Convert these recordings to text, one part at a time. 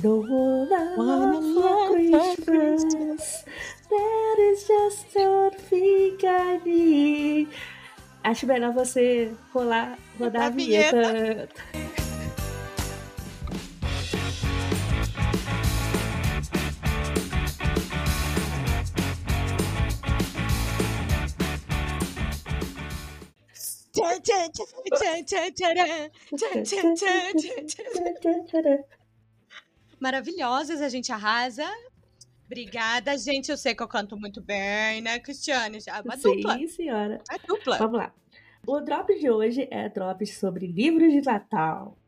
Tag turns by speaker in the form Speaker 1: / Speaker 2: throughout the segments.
Speaker 1: don't wanna, wanna for Christmas. That is just one thing I need. Acho melhor você rolar, rodar a, a vinheta. vinheta.
Speaker 2: Maravilhosas, a gente arrasa. Obrigada, gente. Eu sei que eu canto muito bem, né, Cristiane? É uma
Speaker 1: Sim,
Speaker 2: dupla.
Speaker 1: Sim, senhora.
Speaker 2: É dupla.
Speaker 1: Vamos lá. O drop de hoje é drop sobre livros de Natal.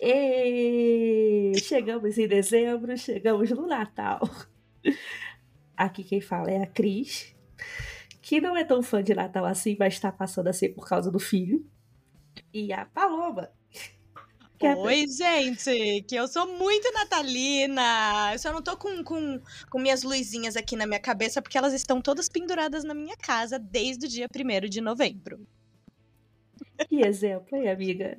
Speaker 1: E chegamos em dezembro, chegamos no Natal. Aqui quem fala é a Cris, que não é tão fã de Natal assim, mas está passando a ser por causa do filho. E a Paloma.
Speaker 2: É Oi, gente, que eu sou muito natalina. Eu só não tô com, com, com minhas luzinhas aqui na minha cabeça, porque elas estão todas penduradas na minha casa desde o dia 1 de novembro.
Speaker 1: Que exemplo, hein, amiga?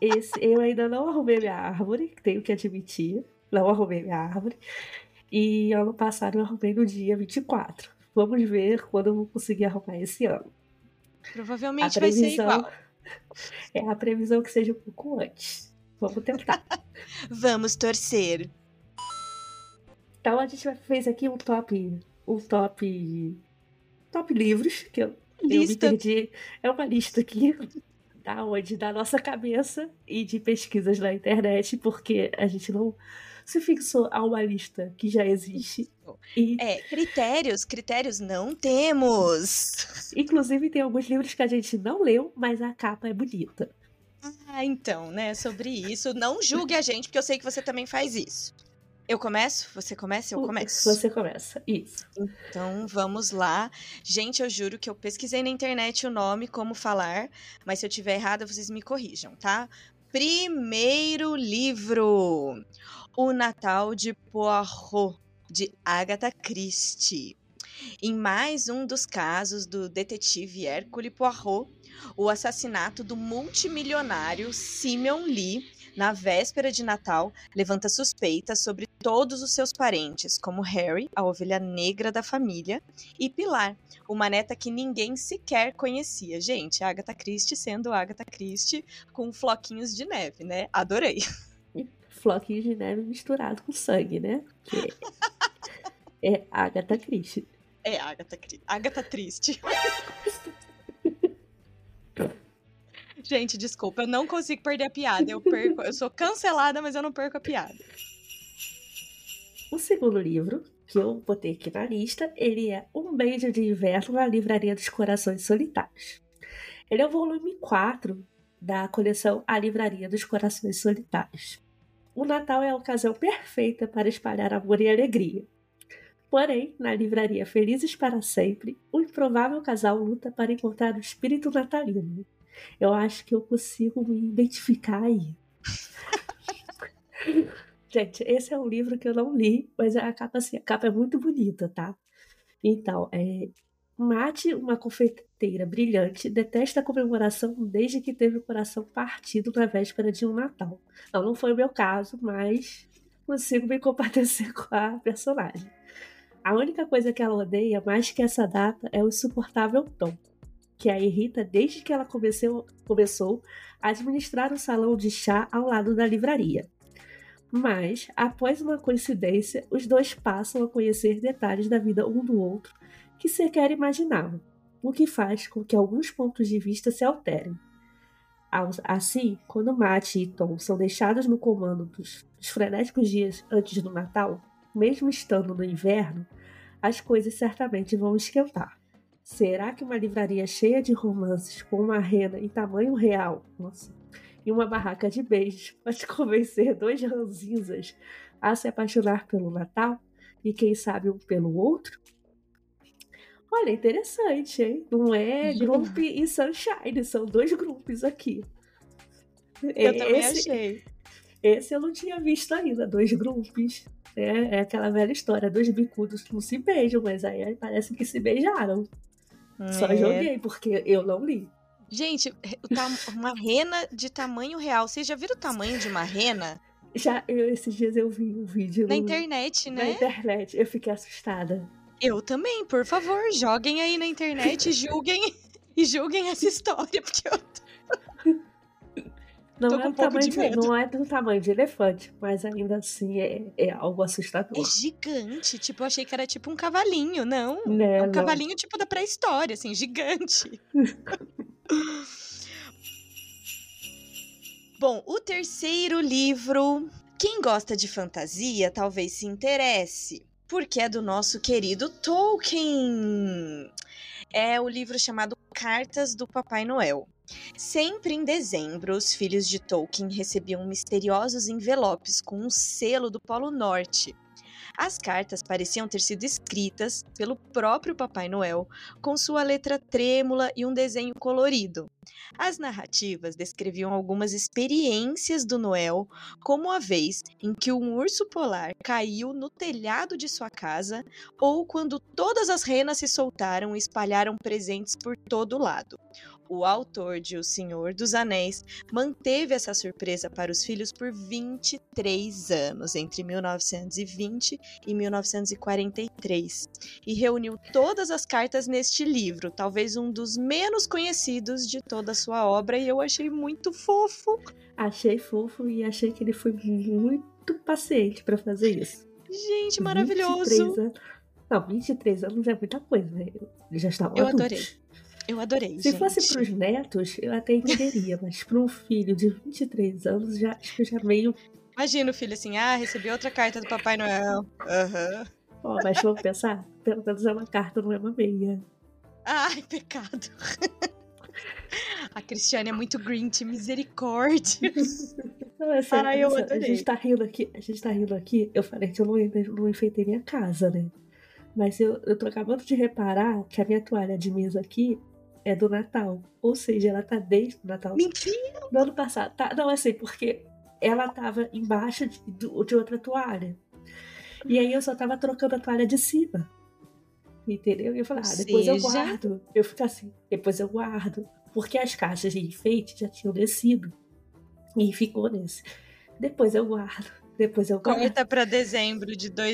Speaker 1: Esse, eu ainda não arrumei minha árvore, tenho que admitir. Não arrumei minha árvore. E ano passado eu arrumei no dia 24. Vamos ver quando eu vou conseguir arrumar esse ano.
Speaker 2: Provavelmente previsão, vai ser igual.
Speaker 1: É a previsão que seja um pouco antes. Vamos tentar.
Speaker 2: Vamos torcer.
Speaker 1: Então a gente fez aqui um top. Um top. Top livros, que eu Lista. Eu me perdi. É uma lista aqui da onde? Da nossa cabeça e de pesquisas na internet, porque a gente não se fixou a uma lista que já existe.
Speaker 2: E... É, critérios, critérios não temos.
Speaker 1: Inclusive, tem alguns livros que a gente não leu, mas a capa é bonita.
Speaker 2: Ah, então, né? Sobre isso, não julgue a gente, porque eu sei que você também faz isso. Eu começo? Você começa? Eu começo.
Speaker 1: Você começa, isso.
Speaker 2: Então vamos lá. Gente, eu juro que eu pesquisei na internet o nome, como falar, mas se eu tiver errado, vocês me corrijam, tá? Primeiro livro: O Natal de Poirot, de Agatha Christie. Em mais um dos casos do detetive Hercule Poirot, o assassinato do multimilionário Simeon Lee na véspera de Natal, levanta suspeitas sobre todos os seus parentes, como Harry, a ovelha negra da família, e Pilar, uma neta que ninguém sequer conhecia. Gente, Agatha Christie sendo Agatha Christie com floquinhos de neve, né? Adorei.
Speaker 1: Floquinhos de neve misturado com sangue, né? Que é Agatha Christie.
Speaker 2: É Agatha, Agatha Triste. Gente, desculpa, eu não consigo perder a piada. Eu perco, eu sou cancelada, mas eu não perco a piada.
Speaker 1: O segundo livro que eu botei aqui na lista, ele é Um Beijo de Inverno na Livraria dos Corações Solitários. Ele é o volume 4 da coleção A Livraria dos Corações Solitários. O Natal é a ocasião perfeita para espalhar amor e alegria. Porém, na livraria Felizes para Sempre, o improvável casal luta para encontrar o espírito natalino. Eu acho que eu consigo me identificar aí. Gente, esse é um livro que eu não li, mas a capa, assim, a capa é muito bonita, tá? Então, é, Mate, uma confeiteira brilhante, detesta a comemoração desde que teve o coração partido na véspera de um Natal. Não, não foi o meu caso, mas consigo me compadecer com a personagem. A única coisa que ela odeia mais que essa data é o insuportável Tom que a irrita desde que ela comeceu, começou a administrar o salão de chá ao lado da livraria. Mas, após uma coincidência, os dois passam a conhecer detalhes da vida um do outro que sequer imaginavam, o que faz com que alguns pontos de vista se alterem. Assim, quando Matt e Tom são deixados no comando dos, dos frenéticos dias antes do Natal, mesmo estando no inverno, as coisas certamente vão esquentar. Será que uma livraria cheia de romances com uma rena em tamanho real, nossa, e uma barraca de beijos pode convencer dois ranzinzas a se apaixonar pelo Natal e quem sabe um pelo outro? Olha, interessante, hein? Não é Grump e Sunshine, são dois grupos aqui.
Speaker 2: Eu esse, também achei.
Speaker 1: Esse eu não tinha visto ainda, dois grupos. É, é aquela velha história, dois bicudos que não se beijam, mas aí parece que se beijaram. Só é. joguei, porque eu não li.
Speaker 2: Gente, uma rena de tamanho real. Vocês já viram o tamanho de uma rena?
Speaker 1: Já, eu, esses dias eu vi um vídeo.
Speaker 2: Na
Speaker 1: no-
Speaker 2: internet,
Speaker 1: Na
Speaker 2: né?
Speaker 1: internet. Eu fiquei assustada.
Speaker 2: Eu também, por favor, joguem aí na internet, julguem e julguem essa história, porque eu
Speaker 1: Não
Speaker 2: Tô
Speaker 1: é,
Speaker 2: com
Speaker 1: do
Speaker 2: um pouco
Speaker 1: tamanho
Speaker 2: de medo.
Speaker 1: não é do tamanho de elefante, mas ainda assim é, é algo assustador.
Speaker 2: É gigante. Tipo, eu achei que era tipo um cavalinho. Não.
Speaker 1: Né,
Speaker 2: É um
Speaker 1: não.
Speaker 2: cavalinho tipo da pré-história, assim, gigante. Bom, o terceiro livro. Quem gosta de fantasia talvez se interesse, porque é do nosso querido Tolkien. É o livro chamado Cartas do Papai Noel. Sempre em dezembro, os filhos de Tolkien recebiam misteriosos envelopes com um selo do Polo Norte. As cartas pareciam ter sido escritas pelo próprio Papai Noel, com sua letra trêmula e um desenho colorido. As narrativas descreviam algumas experiências do Noel, como a vez em que um urso polar caiu no telhado de sua casa, ou quando todas as renas se soltaram e espalharam presentes por todo lado. O autor de O Senhor dos Anéis manteve essa surpresa para os filhos por 23 anos, entre 1920 e 1943, e reuniu todas as cartas neste livro, talvez um dos menos conhecidos de toda a sua obra, e eu achei muito fofo.
Speaker 1: Achei fofo e achei que ele foi muito paciente pra fazer isso.
Speaker 2: Gente,
Speaker 1: 23
Speaker 2: maravilhoso.
Speaker 1: anos. Não, 23 anos é muita coisa, né? Ele já estava
Speaker 2: Eu
Speaker 1: adultos.
Speaker 2: adorei. Eu adorei,
Speaker 1: Se
Speaker 2: gente.
Speaker 1: fosse pros netos, eu até entenderia, mas para um filho de 23 anos, já, acho que já meio.
Speaker 2: Imagina o filho assim, ah, recebi outra carta do Papai Noel. Aham.
Speaker 1: Ó, mas vamos pensar? Pelo menos é uma carta, não é uma meia.
Speaker 2: Ai, pecado. A Cristiane é muito Grinch, misericórdia.
Speaker 1: Não, é sério,
Speaker 2: Ai, eu
Speaker 1: a
Speaker 2: adorei.
Speaker 1: gente tá rindo aqui, a gente tá rindo aqui. Eu falei que eu não, não enfeitei minha casa, né? Mas eu, eu tô acabando de reparar que a minha toalha de mesa aqui é do Natal. Ou seja, ela tá desde o Natal
Speaker 2: Mentira.
Speaker 1: do ano passado. Tá, não, é assim, porque ela tava embaixo de, de outra toalha. E aí eu só tava trocando a toalha de cima. Entendeu? E eu falei, ah, depois eu
Speaker 2: seja-
Speaker 1: guardo. Eu fico assim, depois eu guardo. Porque as caixas de enfeite já tinham descido. E ficou nesse. Depois eu guardo. Depois eu guardo.
Speaker 2: Corta pra dezembro de
Speaker 1: Tem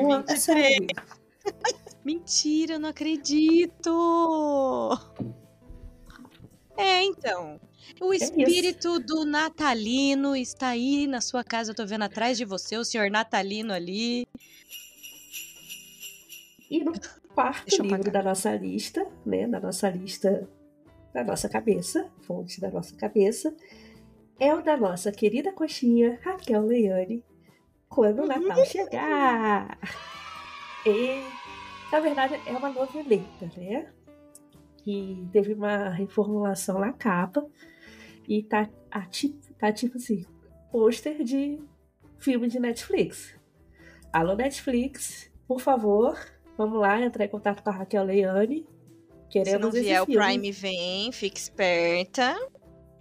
Speaker 1: uma- é
Speaker 2: 2023.
Speaker 1: sério.
Speaker 2: Mentira, eu não acredito! É, então. O
Speaker 1: isso.
Speaker 2: espírito do natalino está aí na sua casa. Eu tô vendo atrás de você o senhor natalino ali.
Speaker 1: E no quarto livro da nossa lista, né? Da nossa lista, da nossa cabeça, fonte da nossa cabeça, é o da nossa querida coxinha Raquel Leiane, quando o Natal chegar. E, na verdade, é uma noveleta, né? Que teve uma reformulação na capa e tá, a, tipo, tá tipo assim, pôster de filme de Netflix. Alô, Netflix, por favor, vamos lá entrar em contato com a Raquel Leiane.
Speaker 2: Se
Speaker 1: Queremos
Speaker 2: não
Speaker 1: esse
Speaker 2: vier o. Prime, vem, fique esperta.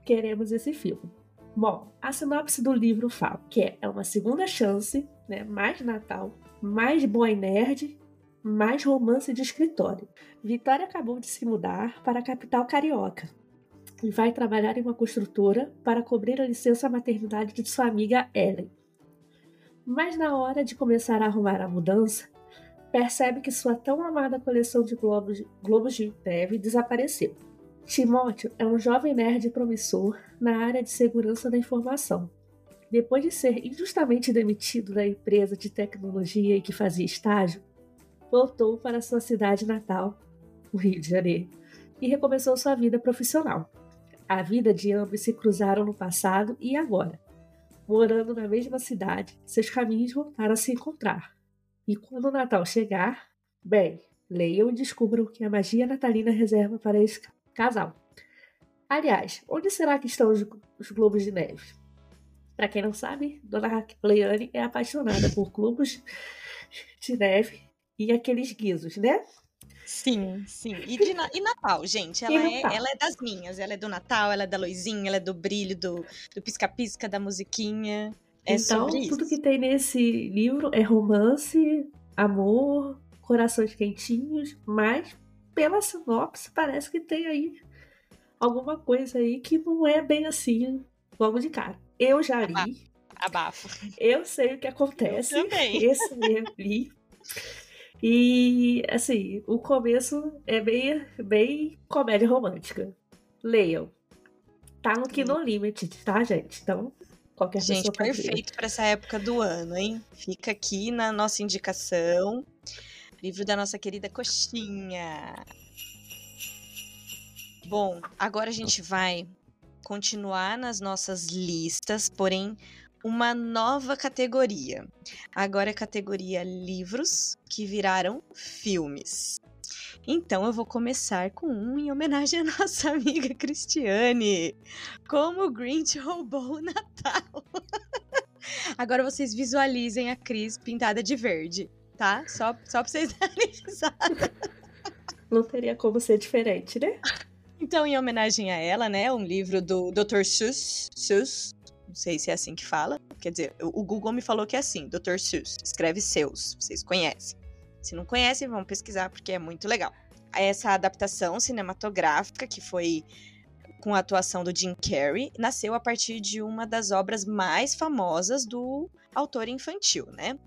Speaker 1: Queremos esse filme. Bom, a sinopse do livro fala que é uma segunda chance, né? Mais Natal, mais boy nerd, mais romance de escritório. Vitória acabou de se mudar para a capital carioca e vai trabalhar em uma construtora para cobrir a licença maternidade de sua amiga Ellen. Mas na hora de começar a arrumar a mudança, percebe que sua tão amada coleção de globos, globos de neve desapareceu. Timóteo é um jovem nerd promissor na área de segurança da informação. Depois de ser injustamente demitido da empresa de tecnologia em que fazia estágio, voltou para sua cidade natal, o Rio de Janeiro, e recomeçou sua vida profissional. A vida de ambos se cruzaram no passado e agora. Morando na mesma cidade, seus caminhos voltaram a se encontrar. E quando o Natal chegar, bem, leiam e descubram o que a magia natalina reserva para esse casal. Aliás, onde será que estão os, os globos de neve? Para quem não sabe, Dona Leiane é apaixonada por globos de neve e aqueles guizos, né?
Speaker 2: Sim, sim. E, de e Natal, gente? Ela, é,
Speaker 1: Natal.
Speaker 2: ela é das minhas. Ela é do Natal, ela é da luzinha, ela é do brilho, do do pisca-pisca, da musiquinha. É
Speaker 1: então,
Speaker 2: sobre isso.
Speaker 1: tudo que tem nesse livro é romance, amor, corações quentinhos, mas pela sinopse parece que tem aí alguma coisa aí que não é bem assim logo de cara. Eu já li,
Speaker 2: Abafa.
Speaker 1: Eu sei o que acontece.
Speaker 2: Eu também.
Speaker 1: Esse eu li. E, assim, o começo é bem, bem comédia romântica. Leiam. Tá no Kino Limit, tá, gente? Então, qualquer
Speaker 2: Gente, perfeito para essa época do ano, hein? Fica aqui na nossa indicação. Livro da nossa querida Coxinha. Bom, agora a gente vai continuar nas nossas listas, porém uma nova categoria. Agora é a categoria livros que viraram filmes. Então eu vou começar com um em homenagem à nossa amiga Cristiane. Como o Grinch roubou o Natal. Agora vocês visualizem a Cris pintada de verde, tá? Só, só pra vocês darem risada.
Speaker 1: Não teria como ser diferente, né?
Speaker 2: Então, em homenagem a ela, né, um livro do Dr. Seuss, Seuss, não sei se é assim que fala, quer dizer, o Google me falou que é assim, Dr. Seuss, escreve seus, vocês conhecem. Se não conhecem, vão pesquisar porque é muito legal. Essa adaptação cinematográfica, que foi com a atuação do Jim Carrey, nasceu a partir de uma das obras mais famosas do autor infantil, né?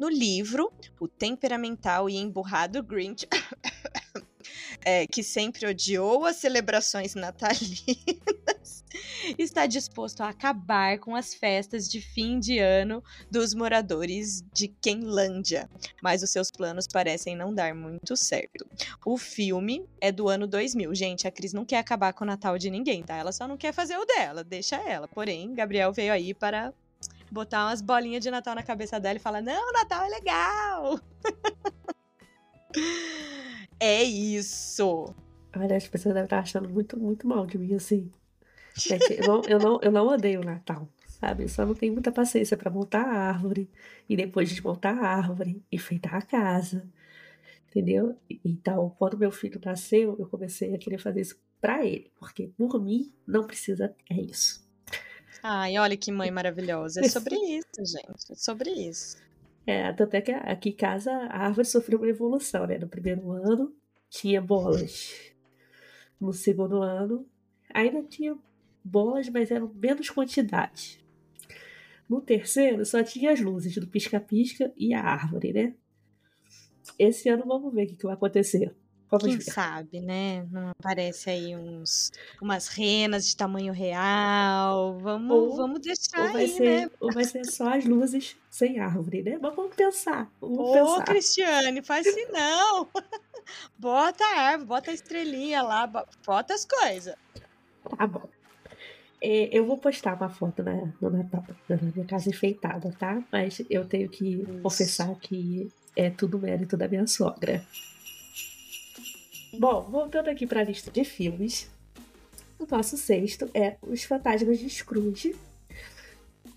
Speaker 2: No livro, o temperamental e emburrado Grinch, é, que sempre odiou as celebrações natalinas, está disposto a acabar com as festas de fim de ano dos moradores de Kenlândia, mas os seus planos parecem não dar muito certo. O filme é do ano 2000. Gente, a Cris não quer acabar com o Natal de ninguém, tá? Ela só não quer fazer o dela, deixa ela. Porém, Gabriel veio aí para botar umas bolinhas de Natal na cabeça dela e falar: Não, Natal é legal! é isso!
Speaker 1: Olha, as pessoas devem estar achando muito, muito mal de mim, assim. Gente, eu não, eu não, eu não odeio o Natal, sabe? Eu só não tenho muita paciência pra montar a árvore e depois desmontar a árvore, enfeitar a casa, entendeu? Então, quando meu filho nasceu, eu comecei a querer fazer isso pra ele, porque por mim não precisa, é isso.
Speaker 2: Ai, olha que mãe maravilhosa. É sobre isso, gente. É sobre isso.
Speaker 1: É, tanto é que aqui em casa a árvore sofreu uma evolução, né? No primeiro ano tinha bolas. No segundo ano ainda tinha bolas, mas eram menos quantidade. No terceiro só tinha as luzes do pisca-pisca e a árvore, né? Esse ano vamos ver o que, que vai acontecer. Vamos
Speaker 2: Quem
Speaker 1: ver.
Speaker 2: sabe, né? Não aparece aí uns, umas renas de tamanho real. Vamos,
Speaker 1: Ou-
Speaker 2: vamos deixar
Speaker 1: Ou vai,
Speaker 2: aí,
Speaker 1: ser,
Speaker 2: né?
Speaker 1: ou vai ser só as luzes sem árvore, né? Mas vamos pensar. Vamos
Speaker 2: Ô,
Speaker 1: pensar.
Speaker 2: Cristiane, faz assim não. Bota a árvore, bota a estrelinha lá, bo- bota as coisas.
Speaker 1: Tá bom. É, eu vou postar uma foto na, no Natal da minha casa enfeitada, tá? Mas eu tenho que confessar que é tudo mérito da minha sogra. Bom, voltando aqui para a lista de filmes, o nosso sexto é Os Fantasmas de Scrooge,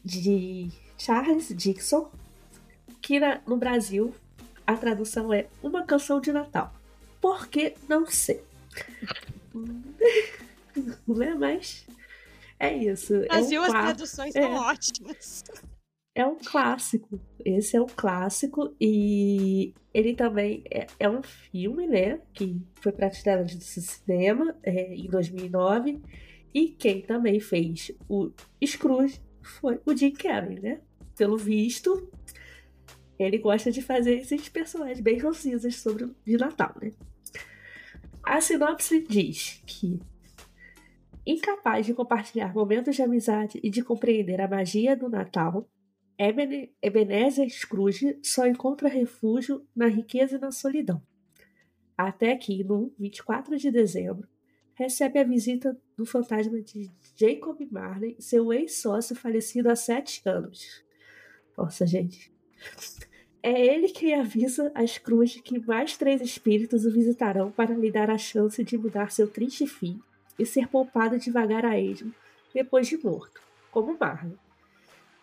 Speaker 1: de Charles Dixon, que na- no Brasil a tradução é Uma Canção de Natal. Por que não sei? Não é mais? É isso.
Speaker 2: No Brasil,
Speaker 1: é um
Speaker 2: as
Speaker 1: clá-
Speaker 2: traduções
Speaker 1: é.
Speaker 2: são ótimas.
Speaker 1: é um clássico. Esse é um clássico e ele também é, é um filme, né? Que foi tela de cinema é, em 2009 e quem também fez o Scrooge foi o Jim Carrey, né? Pelo visto, ele gosta de fazer esses personagens bem rancinzas sobre o de Natal, né? A sinopse diz que incapaz de compartilhar momentos de amizade e de compreender a magia do Natal, Eben- Ebenezer Scrooge só encontra refúgio na riqueza e na solidão. Até que, no 24 de dezembro, recebe a visita do fantasma de Jacob Marley, seu ex-sócio falecido há sete anos. Nossa, gente. É ele quem avisa a Scrooge que mais três espíritos o visitarão para lhe dar a chance de mudar seu triste fim e ser poupado devagar a esmo depois de morto, como Marley.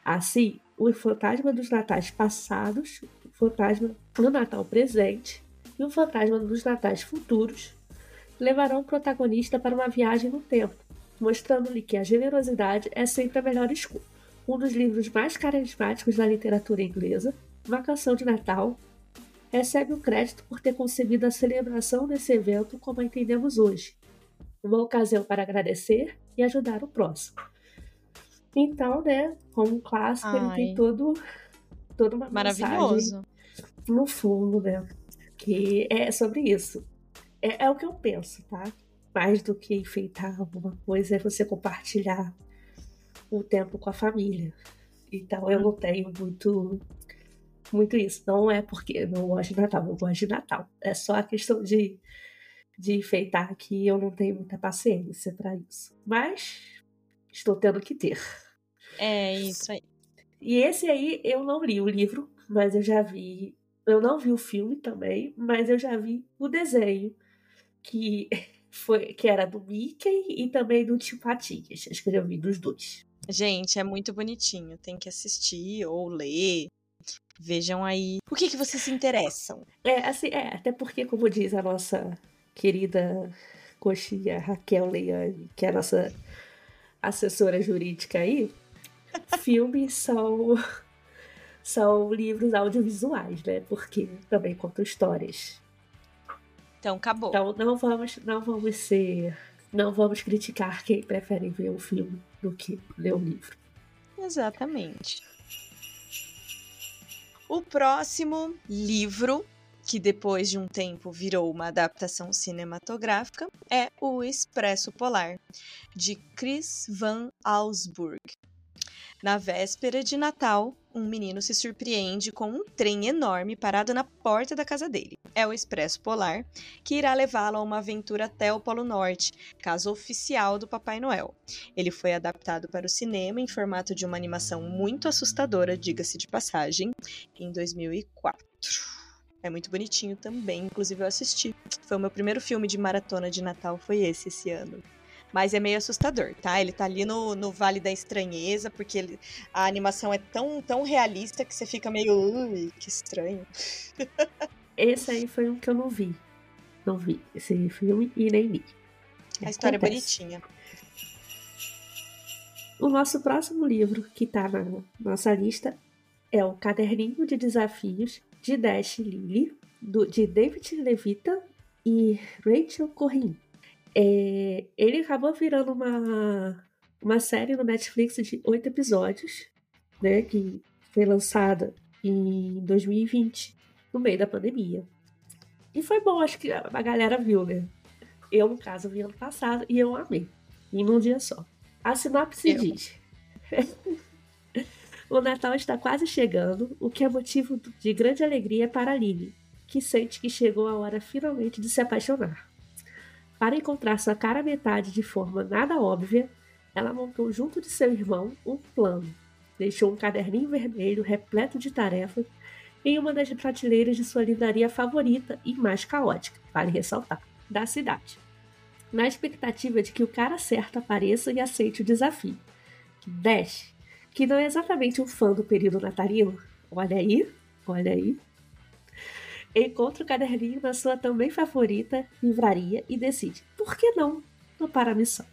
Speaker 1: Assim, o fantasma dos natais passados, o fantasma do Natal presente e o fantasma dos natais futuros levarão o protagonista para uma viagem no tempo, mostrando-lhe que a generosidade é sempre a melhor escolha. Um dos livros mais carismáticos da literatura inglesa, Uma Canção de Natal, recebe o crédito por ter concebido a celebração desse evento como a entendemos hoje, uma ocasião para agradecer e ajudar o próximo. Então, né, como um clássico, Ai. ele tem todo, toda uma Maravilhoso. no fundo, né? Que é sobre isso. É, é o que eu penso, tá? Mais do que enfeitar alguma coisa, é você compartilhar o tempo com a família. Então eu não tenho muito muito isso. Não é porque eu não gosto de Natal, eu gosto de Natal. É só a questão de, de enfeitar que eu não tenho muita paciência para isso. Mas estou tendo que ter.
Speaker 2: É isso aí.
Speaker 1: E esse aí eu não li o livro, mas eu já vi. Eu não vi o filme também, mas eu já vi o desenho que foi que era do Mickey e também do Tio Patinhas. Acho que eu vi dos dois.
Speaker 2: Gente, é muito bonitinho. Tem que assistir ou ler. Vejam aí o que, que vocês se interessam.
Speaker 1: É, assim, é, até porque, como diz a nossa querida coxinha Raquel Leiane, que é a nossa assessora jurídica aí, filmes são, são livros audiovisuais, né? Porque também contam histórias.
Speaker 2: Então, acabou.
Speaker 1: Então, não vamos, não vamos ser. Não vamos criticar quem prefere ver o filme do que ler o livro.
Speaker 2: Exatamente. O próximo livro, que depois de um tempo virou uma adaptação cinematográfica, é O Expresso Polar, de Chris Van Allsburg. Na véspera de Natal, um menino se surpreende com um trem enorme parado na porta da casa dele. É o Expresso Polar, que irá levá-lo a uma aventura até o Polo Norte, casa oficial do Papai Noel. Ele foi adaptado para o cinema em formato de uma animação muito assustadora, diga-se de passagem, em 2004. É muito bonitinho também, inclusive eu assisti. Foi o meu primeiro filme de maratona de Natal, foi esse esse ano. Mas é meio assustador, tá? Ele tá ali no, no Vale da Estranheza, porque ele, a animação é tão, tão realista que você fica meio. Ui, que estranho.
Speaker 1: Esse aí foi um que eu não vi. Não vi esse filme e nem li.
Speaker 2: A história é Acontece. é bonitinha.
Speaker 1: O nosso próximo livro que tá na nossa lista é o Caderninho de Desafios de Dash Lily, do, de David Levita e Rachel Corrin. É, ele acabou virando uma, uma série no Netflix de oito episódios, né? Que foi lançada em 2020, no meio da pandemia. E foi bom, acho que a galera viu, né? Eu, no caso, vi ano passado e eu amei. Em um dia só. A sinopse eu. diz: O Natal está quase chegando, o que é motivo de grande alegria para Lily, que sente que chegou a hora finalmente de se apaixonar. Para encontrar sua cara metade de forma nada óbvia, ela montou junto de seu irmão um plano. Deixou um caderninho vermelho repleto de tarefas em uma das prateleiras de sua livraria favorita e mais caótica, vale ressaltar, da cidade. Na expectativa de que o cara certo apareça e aceite o desafio. Dash, que não é exatamente um fã do período natalino, olha aí, olha aí, encontra o caderninho na sua também favorita livraria e decide, por que não, topar a missão.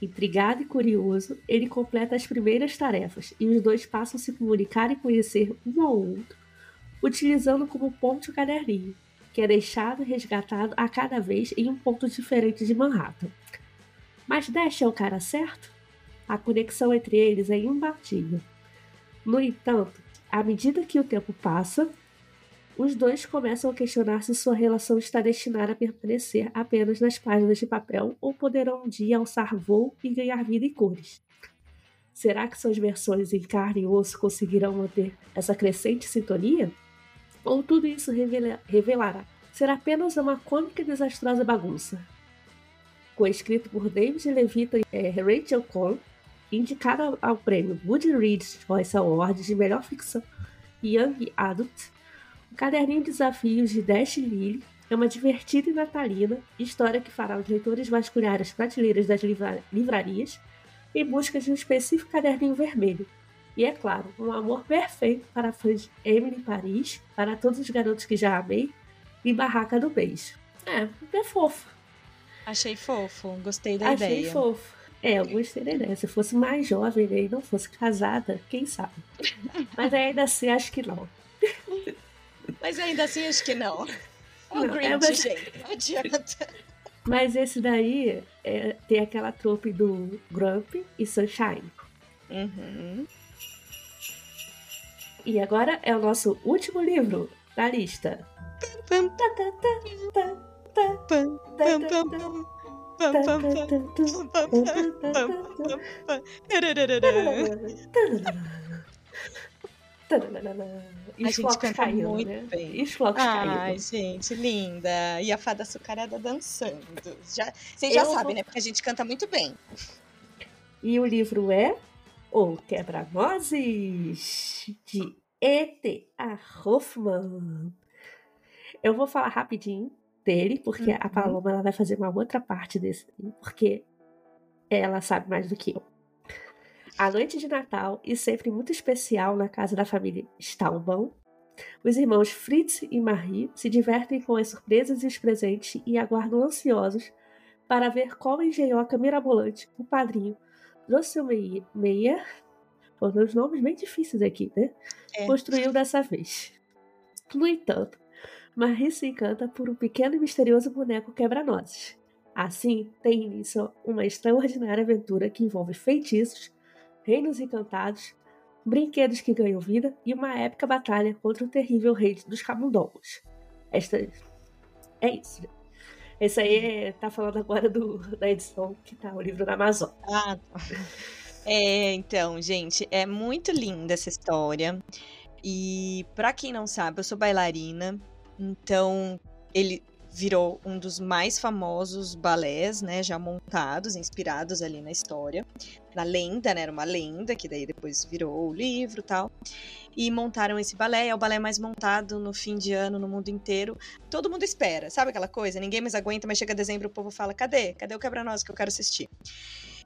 Speaker 1: Intrigado e curioso, ele completa as primeiras tarefas e os dois passam a se comunicar e conhecer um ao outro, utilizando como ponte o caderninho, que é deixado e resgatado a cada vez em um ponto diferente de Manhattan. Mas Dash é o cara certo? A conexão entre eles é imbatível. No entanto, à medida que o tempo passa, os dois começam a questionar se sua relação está destinada a permanecer apenas nas páginas de papel ou poderão um dia alçar voo e ganhar vida em cores. Será que suas versões em carne e osso conseguirão manter essa crescente sintonia? Ou tudo isso revela revelará ser apenas uma cômica e desastrosa bagunça? Coescrito por David Levita e é, Rachel Cohn, indicado ao prêmio Goodreads Choice Award de melhor ficção Young Adult, o Caderninho de Desafios de Dash Lily é uma divertida e natalina história que fará os leitores vasculhar as prateleiras das livra livrarias em busca de um específico caderninho vermelho. E é claro, um amor perfeito para fãs de Emily Paris, para todos os garotos que já amei, e Barraca do Beijo. É, é fofo.
Speaker 2: Achei fofo, gostei da
Speaker 1: Achei
Speaker 2: ideia.
Speaker 1: Achei fofo. É, eu da ideia. Se fosse mais jovem e não fosse casada, quem sabe? Mas ainda assim, acho que não.
Speaker 2: Mas ainda assim, acho que não. O não, é, mas... gente. Não adianta.
Speaker 1: Mas esse daí é, tem aquela trope do Grump e Sunshine.
Speaker 2: Uhum.
Speaker 1: E agora é o nosso último livro da lista. E
Speaker 2: A gente canta
Speaker 1: caindo,
Speaker 2: muito
Speaker 1: né?
Speaker 2: bem.
Speaker 1: E flocos
Speaker 2: Ai, gente, linda. E a fada açucarada dançando. Já, vocês já
Speaker 1: Eu
Speaker 2: sabem,
Speaker 1: vou-
Speaker 2: né? Porque a gente canta muito bem.
Speaker 1: E o livro é O Quebra-Nozes, de E.T.A. Hoffman. Eu vou falar rapidinho dele, porque a
Speaker 2: Uhum.
Speaker 1: Paloma ela vai fazer uma outra parte desse, porque ela sabe mais do que eu. A noite de Natal, e sempre muito especial na casa da família Staubão, os irmãos Fritz e Marie se divertem com as surpresas e os presentes e aguardam ansiosos para ver qual engenhoca mirabolante o padrinho Drosselmeyer, Meyer, os nomes bem difíceis aqui, né?
Speaker 2: É.
Speaker 1: Construiu dessa vez. No entanto, Marie se encanta por um pequeno e misterioso boneco quebra-nozes. Assim, tem início uma extraordinária aventura que envolve feitiços, reinos encantados, brinquedos que ganham vida e uma épica batalha contra o terrível rei dos camundongos. Esta é isso. Esse aí é- tá falando agora do, da edição que tá o livro da Amazon.
Speaker 2: Ah, tá. É, então, gente, é muito linda essa história. E pra quem não sabe, eu sou bailarina, então ele virou um dos mais famosos balés, né, já montados, inspirados ali na história, na lenda, né, era uma lenda que daí depois virou o livro, tal. E montaram esse balé, é o balé mais montado no fim de ano no mundo inteiro. Todo mundo espera, sabe aquela coisa? Ninguém mais aguenta, mas chega dezembro o povo fala: "Cadê? Cadê o quebra-nós que eu quero assistir?"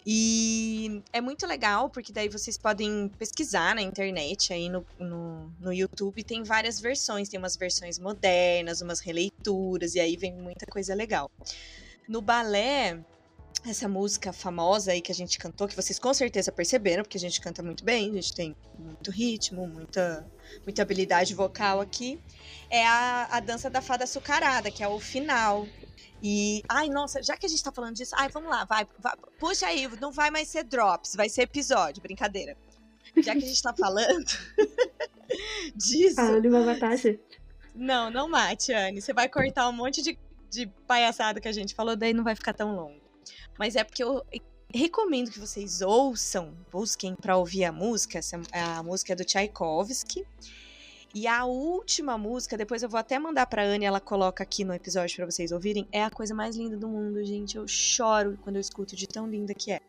Speaker 2: E é muito legal, porque daí vocês podem pesquisar na internet, aí no, no, no YouTube, tem várias versões. Tem umas versões modernas, umas releituras, e aí vem muita coisa legal. No balé, essa música famosa aí que a gente cantou, que vocês com certeza perceberam, porque a gente canta muito bem, a gente tem muito ritmo, muita, muita habilidade vocal aqui, é a, a dança da fada açucarada, que é o final. E, ai, nossa, já que a gente tá falando disso, ai, vamos lá, vai, vai, puxa aí, não vai mais ser drops, vai ser episódio, brincadeira. Já que a gente tá falando disso.
Speaker 1: Ah, ele vai matar a gente.
Speaker 2: Não, não mate, Anne. Você vai cortar um monte de, de palhaçada que a gente falou, daí não vai ficar tão longo. Mas é porque eu recomendo que vocês ouçam, busquem pra ouvir a música. A música é do Tchaikovsky. E a última música, depois eu vou até mandar pra Anne, ela coloca aqui no episódio pra vocês ouvirem. É a coisa mais linda do mundo, gente. Eu choro quando eu escuto de tão linda que é.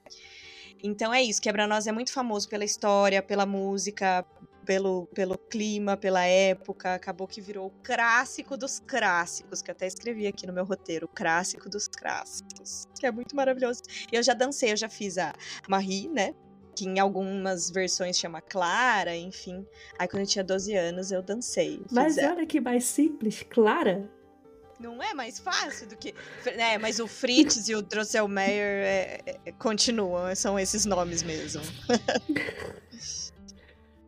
Speaker 2: Então é isso, Quebra-Nós é muito famoso pela história, pela música, pelo, pelo clima, pela época. Acabou que virou o clássico dos clássicos, que eu até escrevi aqui no meu roteiro, o clássico dos clássicos, que é muito maravilhoso. Eu já dancei, eu já fiz a Marie, né? Que em algumas versões chama Clara, enfim. Aí quando eu tinha 12 anos eu dancei.
Speaker 1: Mas olha que mais simples, Clara.
Speaker 2: Não é mais fácil do que. É, mas o Fritz e o Drosselmeyer é, é, continuam, são esses nomes mesmo.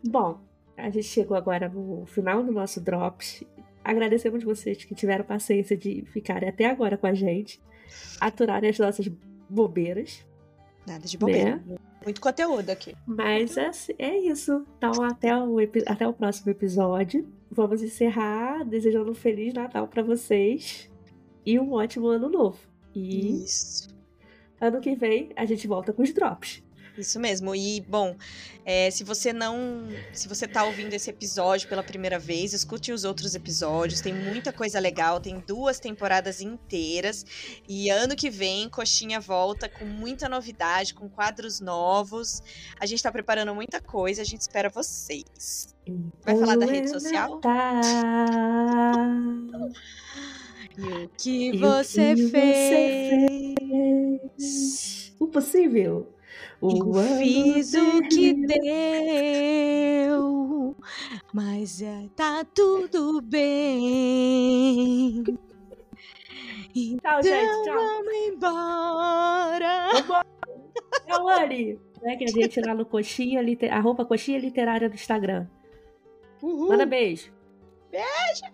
Speaker 1: Bom, a gente chegou agora no final do nosso Drops. Agradecemos vocês que tiveram paciência de ficarem até agora com a gente, aturarem as nossas bobeiras.
Speaker 2: Nada de bobeira.
Speaker 1: Né?
Speaker 2: Muito conteúdo aqui.
Speaker 1: Mas é, é isso. Então, até o, até o próximo episódio. Vamos encerrar desejando um Feliz Natal para vocês e um ótimo ano novo. E
Speaker 2: Isso.
Speaker 1: ano que vem a gente volta com os drops.
Speaker 2: Isso mesmo. E, bom, é, se você não. Se você tá ouvindo esse episódio pela primeira vez, escute os outros episódios. Tem muita coisa legal. Tem duas temporadas inteiras. E ano que vem, Coxinha volta com muita novidade, com quadros novos. A gente tá preparando muita coisa. A gente espera vocês. Vai falar da rede social?
Speaker 1: Natal.
Speaker 2: E o que
Speaker 1: E o
Speaker 2: você
Speaker 1: que
Speaker 2: fez?
Speaker 1: fez? O possível. O
Speaker 2: Eu fiz o que deu, mas é, tá tudo bem.
Speaker 1: Tchau, gente. Tchau.
Speaker 2: Vamos embora.
Speaker 1: Tchau, Anne. Segue a gente lá no Coxinha, liter... arroba Coxinha Literária no Instagram.
Speaker 2: Uhul.
Speaker 1: Manda beijo.
Speaker 2: Beijo.